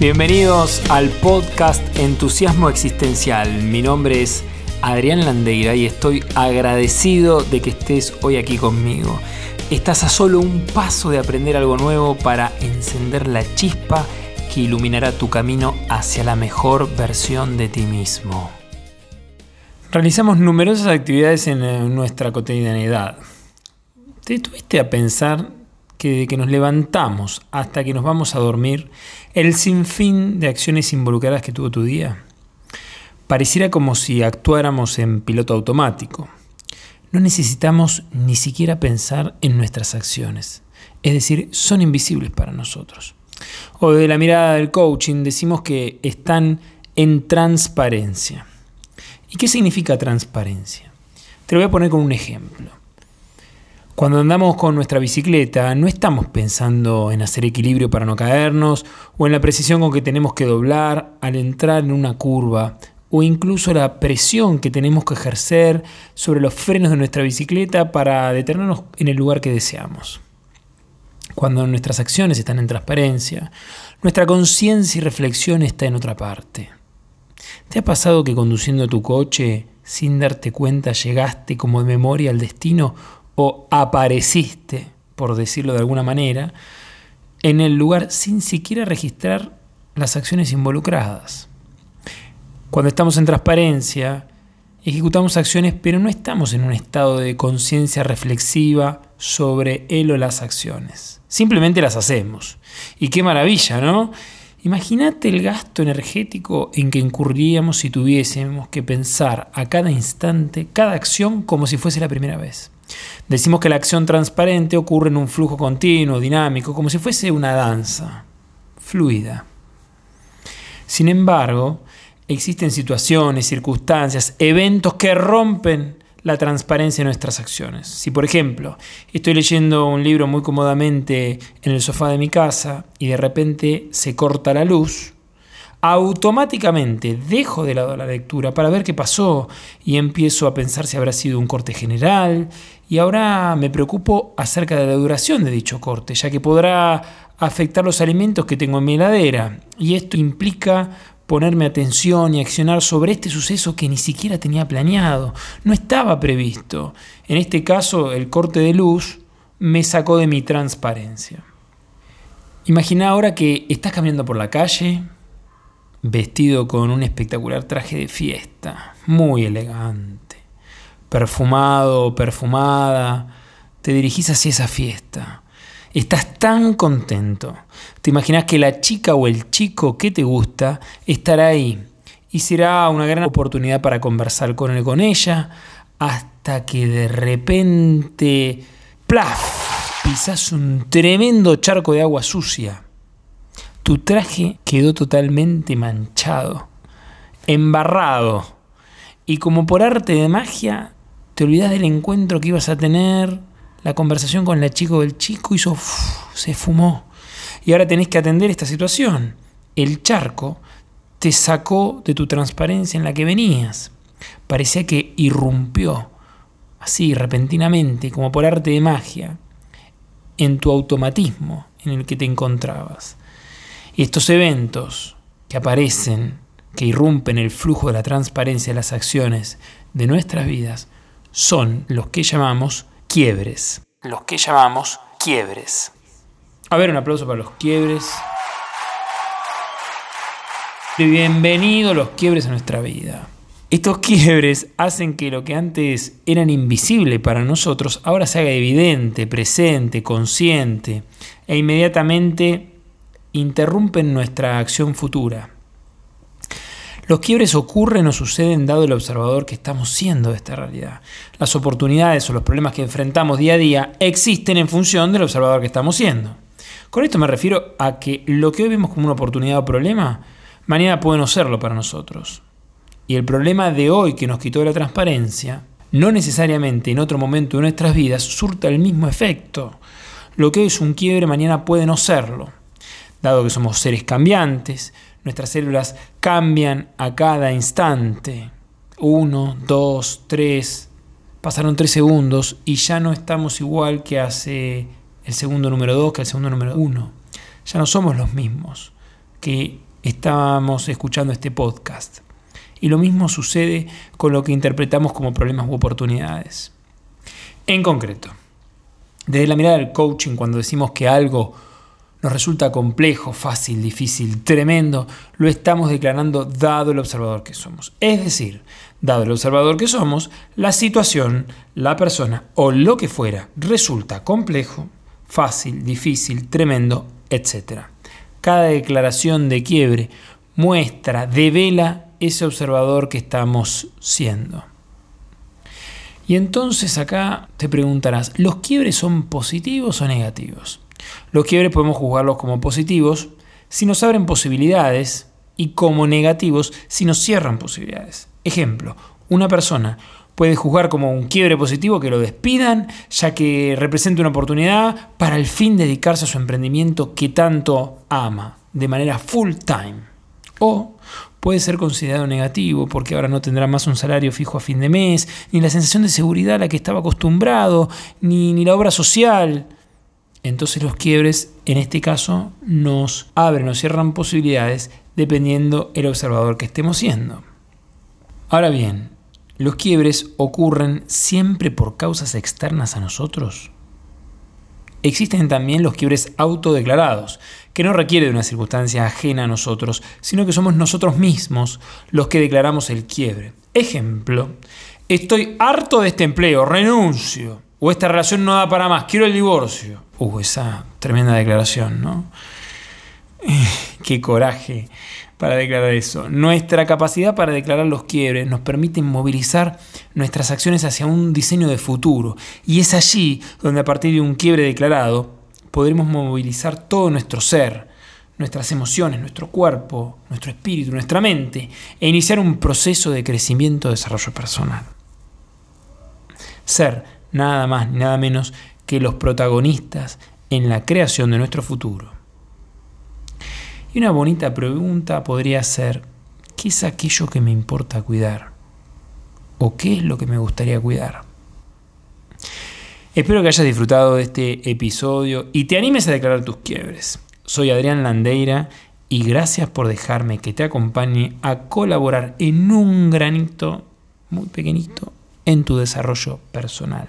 Bienvenidos al podcast Entusiasmo Existencial. Mi nombre es Adrián Landeira y estoy agradecido de que estés hoy aquí conmigo. Estás a solo un paso de aprender algo nuevo para encender la chispa que iluminará tu camino hacia la mejor versión de ti mismo. Realizamos numerosas actividades en eh, nuestra cotidianidad. ¿Te estuviste a pensar que desde que nos levantamos hasta que nos vamos a dormir, el sinfín de acciones involucradas que tuvo tu día. Pareciera como si actuáramos en piloto automático. No necesitamos ni siquiera pensar en nuestras acciones, es decir, son invisibles para nosotros. O de la mirada del coaching decimos que están en transparencia. ¿Y qué significa transparencia? Te lo voy a poner con un ejemplo. Cuando andamos con nuestra bicicleta, no estamos pensando en hacer equilibrio para no caernos, o en la precisión con que tenemos que doblar al entrar en una curva, o incluso la presión que tenemos que ejercer sobre los frenos de nuestra bicicleta para detenernos en el lugar que deseamos. Cuando nuestras acciones están en transparencia, nuestra conciencia y reflexión está en otra parte. ¿Te ha pasado que conduciendo tu coche, sin darte cuenta, llegaste como de memoria al destino o apareciste, por decirlo de alguna manera, en el lugar sin siquiera registrar las acciones involucradas. Cuando estamos en transparencia, ejecutamos acciones, pero no estamos en un estado de conciencia reflexiva sobre él o las acciones. Simplemente las hacemos. Y qué maravilla, ¿no? Imagínate el gasto energético en que incurriríamos si tuviésemos que pensar a cada instante, cada acción, como si fuese la primera vez. Decimos que la acción transparente ocurre en un flujo continuo, dinámico, como si fuese una danza, fluida. Sin embargo, existen situaciones, circunstancias, eventos que rompen la transparencia de nuestras acciones. Si, por ejemplo, estoy leyendo un libro muy cómodamente en el sofá de mi casa y de repente se corta la luz, automáticamente dejo de lado la lectura para ver qué pasó y empiezo a pensar si habrá sido un corte general y ahora me preocupo acerca de la duración de dicho corte, ya que podrá afectar los alimentos que tengo en mi heladera y esto implica ponerme atención y accionar sobre este suceso que ni siquiera tenía planeado, no estaba previsto. En este caso, el corte de luz me sacó de mi transparencia. Imagina ahora que estás caminando por la calle, vestido con un espectacular traje de fiesta, muy elegante, perfumado perfumada, te dirigís hacia esa fiesta. Estás tan contento. Te imaginas que la chica o el chico que te gusta estará ahí y será una gran oportunidad para conversar con él con ella hasta que de repente, ¡plaf! pisas un tremendo charco de agua sucia tu traje quedó totalmente manchado, embarrado, y como por arte de magia, te olvidas del encuentro que ibas a tener, la conversación con la chica o el chico hizo, se fumó. Y ahora tenés que atender esta situación. El charco te sacó de tu transparencia en la que venías. Parecía que irrumpió, así repentinamente, como por arte de magia, en tu automatismo en el que te encontrabas. Y estos eventos que aparecen, que irrumpen el flujo de la transparencia de las acciones de nuestras vidas, son los que llamamos quiebres. Los que llamamos quiebres. A ver, un aplauso para los quiebres. Bienvenidos los quiebres a nuestra vida. Estos quiebres hacen que lo que antes eran invisible para nosotros ahora se haga evidente, presente, consciente e inmediatamente interrumpen nuestra acción futura. Los quiebres ocurren o suceden dado el observador que estamos siendo de esta realidad. Las oportunidades o los problemas que enfrentamos día a día existen en función del observador que estamos siendo. Con esto me refiero a que lo que hoy vemos como una oportunidad o problema, mañana puede no serlo para nosotros. Y el problema de hoy que nos quitó la transparencia, no necesariamente en otro momento de nuestras vidas surta el mismo efecto. Lo que hoy es un quiebre, mañana puede no serlo dado que somos seres cambiantes, nuestras células cambian a cada instante. Uno, dos, tres, pasaron tres segundos y ya no estamos igual que hace el segundo número dos, que el segundo número uno. Ya no somos los mismos que estamos escuchando este podcast. Y lo mismo sucede con lo que interpretamos como problemas u oportunidades. En concreto, desde la mirada del coaching, cuando decimos que algo nos resulta complejo, fácil, difícil, tremendo, lo estamos declarando dado el observador que somos. Es decir, dado el observador que somos, la situación, la persona o lo que fuera resulta complejo, fácil, difícil, tremendo, etc. Cada declaración de quiebre muestra, devela ese observador que estamos siendo. Y entonces acá te preguntarás, ¿los quiebres son positivos o negativos? Los quiebres podemos juzgarlos como positivos si nos abren posibilidades y como negativos si nos cierran posibilidades. Ejemplo, una persona puede juzgar como un quiebre positivo que lo despidan, ya que representa una oportunidad para el fin dedicarse a su emprendimiento que tanto ama, de manera full time. O puede ser considerado negativo porque ahora no tendrá más un salario fijo a fin de mes, ni la sensación de seguridad a la que estaba acostumbrado, ni, ni la obra social. Entonces los quiebres en este caso nos abren o cierran posibilidades dependiendo el observador que estemos siendo. Ahora bien, ¿los quiebres ocurren siempre por causas externas a nosotros? Existen también los quiebres autodeclarados, que no requieren de una circunstancia ajena a nosotros, sino que somos nosotros mismos los que declaramos el quiebre. Ejemplo, estoy harto de este empleo, renuncio. O esta relación no da para más, quiero el divorcio. Uh, esa tremenda declaración, ¿no? Qué coraje para declarar eso. Nuestra capacidad para declarar los quiebres nos permite movilizar nuestras acciones hacia un diseño de futuro. Y es allí donde a partir de un quiebre declarado podremos movilizar todo nuestro ser, nuestras emociones, nuestro cuerpo, nuestro espíritu, nuestra mente, e iniciar un proceso de crecimiento, desarrollo personal. Ser nada más ni nada menos que los protagonistas en la creación de nuestro futuro. Y una bonita pregunta podría ser, ¿qué es aquello que me importa cuidar? ¿O qué es lo que me gustaría cuidar? Espero que hayas disfrutado de este episodio y te animes a declarar tus quiebres. Soy Adrián Landeira y gracias por dejarme que te acompañe a colaborar en un granito muy pequeñito en tu desarrollo personal.